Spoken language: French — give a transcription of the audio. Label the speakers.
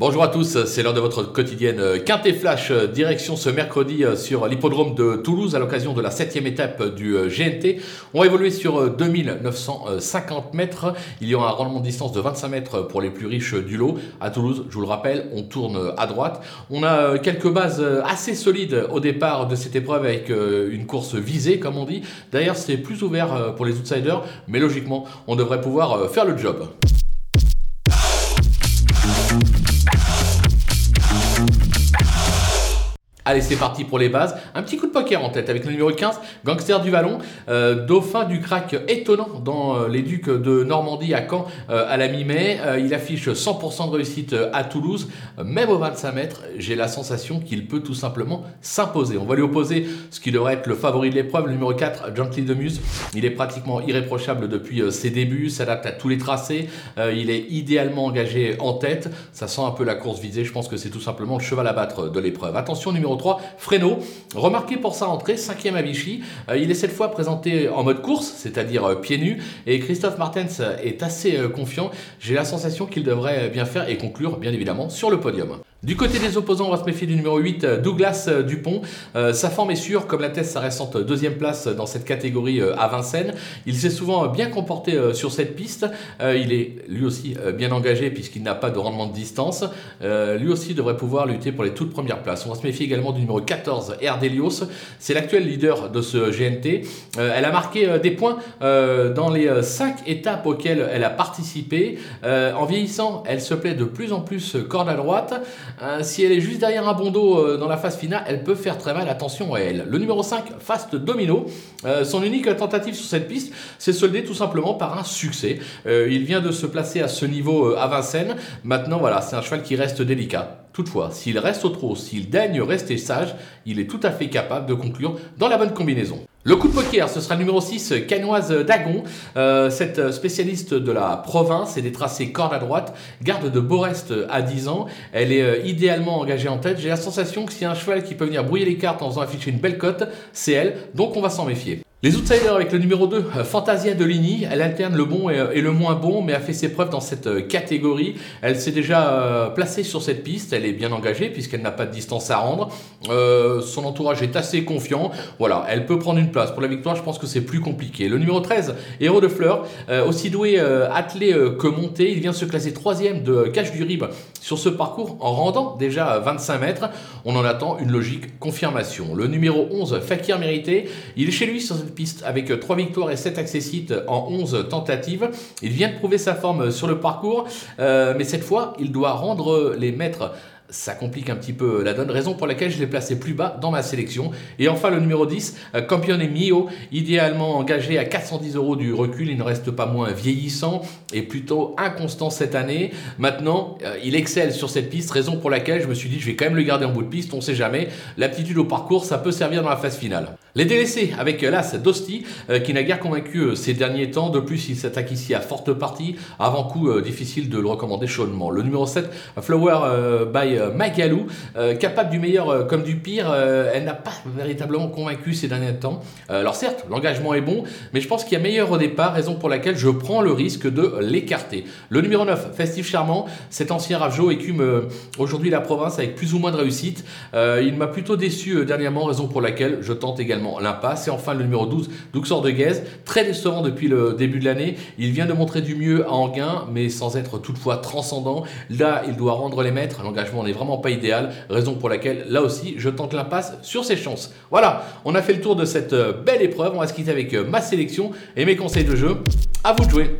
Speaker 1: Bonjour à tous, c'est l'heure de votre quotidienne Quintet Flash, direction ce mercredi sur l'hippodrome de Toulouse à l'occasion de la septième étape du GNT. On va évoluer sur 2950 mètres. Il y aura un rendement de distance de 25 mètres pour les plus riches du lot. À Toulouse, je vous le rappelle, on tourne à droite. On a quelques bases assez solides au départ de cette épreuve avec une course visée, comme on dit. D'ailleurs, c'est plus ouvert pour les outsiders, mais logiquement, on devrait pouvoir faire le job. Allez, c'est parti pour les bases. Un petit coup de poker en tête avec le numéro 15, Gangster du Vallon, euh, dauphin du crack étonnant dans euh, les Ducs de Normandie à Caen euh, à la mi-mai. il affiche 100% de réussite à Toulouse. Même au 25 mètres, j'ai la sensation qu'il peut tout simplement s'imposer. On va lui opposer ce qui devrait être le favori de l'épreuve, le numéro 4, Gently de Muse. Il est pratiquement irréprochable depuis ses débuts, s'adapte à tous les tracés. il est idéalement engagé en tête. Ça sent un peu la course visée. Je pense que c'est tout simplement le cheval à battre de l'épreuve. Attention, numéro 3, Fresno. Remarqué pour sa entrée, cinquième à Vichy. Euh, il est cette fois présenté en mode course, c'est-à-dire euh, pieds nus. Et Christophe Martens est assez euh, confiant. J'ai la sensation qu'il devrait bien faire et conclure, bien évidemment, sur le podium. Du côté des opposants, on va se méfier du numéro 8, Douglas Dupont. sa forme est sûre, comme l'atteste sa récente deuxième place dans cette catégorie à Vincennes. Il s'est souvent bien comporté sur cette piste. il est lui aussi bien engagé puisqu'il n'a pas de rendement de distance. lui aussi devrait pouvoir lutter pour les toutes premières places. On va se méfier également du numéro 14, Erdelios. C'est l'actuel leader de ce GNT. elle a marqué des points dans les 5 étapes auxquelles elle a participé. en vieillissant, elle se plaît de plus en plus corde à droite. Euh, si elle est juste derrière un bon dos euh, dans la phase finale, elle peut faire très mal. Attention à elle. Le numéro 5, Fast Domino. Euh, son unique tentative sur cette piste, c'est soldé tout simplement par un succès. il vient de se placer à ce niveau à Vincennes. Maintenant, voilà, c'est un cheval qui reste délicat. Toutefois, s'il reste au trot, s'il daigne rester sage, il est tout à fait capable de conclure dans la bonne combinaison. Le coup de poker, ce sera numéro 6, Canoise Dagon. Euh, cette spécialiste de la province et des tracés corde à droite, garde de Borest à 10 ans. Elle est euh, idéalement engagée en tête. J'ai la sensation que s'il y a un cheval qui peut venir brouiller les cartes en faisant afficher une belle cote, c'est elle. Donc on va s'en méfier. Les outsiders avec le numéro 2, euh, Fantasia de Ligny, elle alterne le bon et, le moins bon, mais a fait ses preuves dans cette euh, catégorie. Elle s'est déjà euh, placée sur cette piste, elle est bien engagée puisqu'elle n'a pas de distance à rendre. son entourage est assez confiant. Voilà, elle peut prendre une place. Pour la victoire, je pense que c'est plus compliqué. Le numéro 13, Héros de Fleurs, aussi doué, attelé que monté, il vient se classer troisième de Cache du Rib sur ce parcours en rendant déjà 25 mètres. On en attend une logique confirmation. Le numéro 11, Fakir Mérité, il est chez lui sur cette piste avec 3 victoires et 7 accessites en 11 tentatives. Il vient de prouver sa forme sur le parcours, euh, mais cette fois, il doit rendre les maîtres ça complique un petit peu la donne, raison pour laquelle je l'ai placé plus bas dans ma sélection. Et enfin le numéro 10, euh, Campione Mio, idéalement engagé à 410 euros du recul, il ne reste pas moins vieillissant et plutôt inconstant cette année. Maintenant, euh, il excelle sur cette piste, raison pour laquelle je me suis dit je vais quand même le garder en bout de piste, on sait jamais. L'aptitude au parcours, ça peut servir dans la phase finale. Les délaissés avec euh, l'As Dosti, qui n'a guère convaincu ces derniers temps. De plus, il s'attaque ici à forte partie. Avant coup, difficile de le recommander chaudement. Le numéro 7, Flower by euh, Magalou, euh, capable du meilleur euh, comme du pire, elle n'a pas véritablement convaincu ces derniers temps. alors certes, l'engagement est bon, mais je pense qu'il y a meilleur au départ, raison pour laquelle je prends le risque de l'écarter. Le numéro 9, Festif Charmant, cet ancien Ravjo écume aujourd'hui la province avec plus ou moins de réussite. il m'a plutôt déçu dernièrement, raison pour laquelle je tente également l'impasse. Et enfin le numéro 12, Duxor de Guez, très décevant depuis le début de l'année. Il vient de montrer du mieux à Anguin, mais sans être toutefois transcendant. Là, il doit rendre les maîtres. L'engagement vraiment pas idéal, raison pour laquelle là aussi je tente l'impasse sur ses chances. Voilà, on a fait le tour de cette euh, belle épreuve, on va se quitter avec euh, ma sélection et mes conseils de jeu. À vous de jouer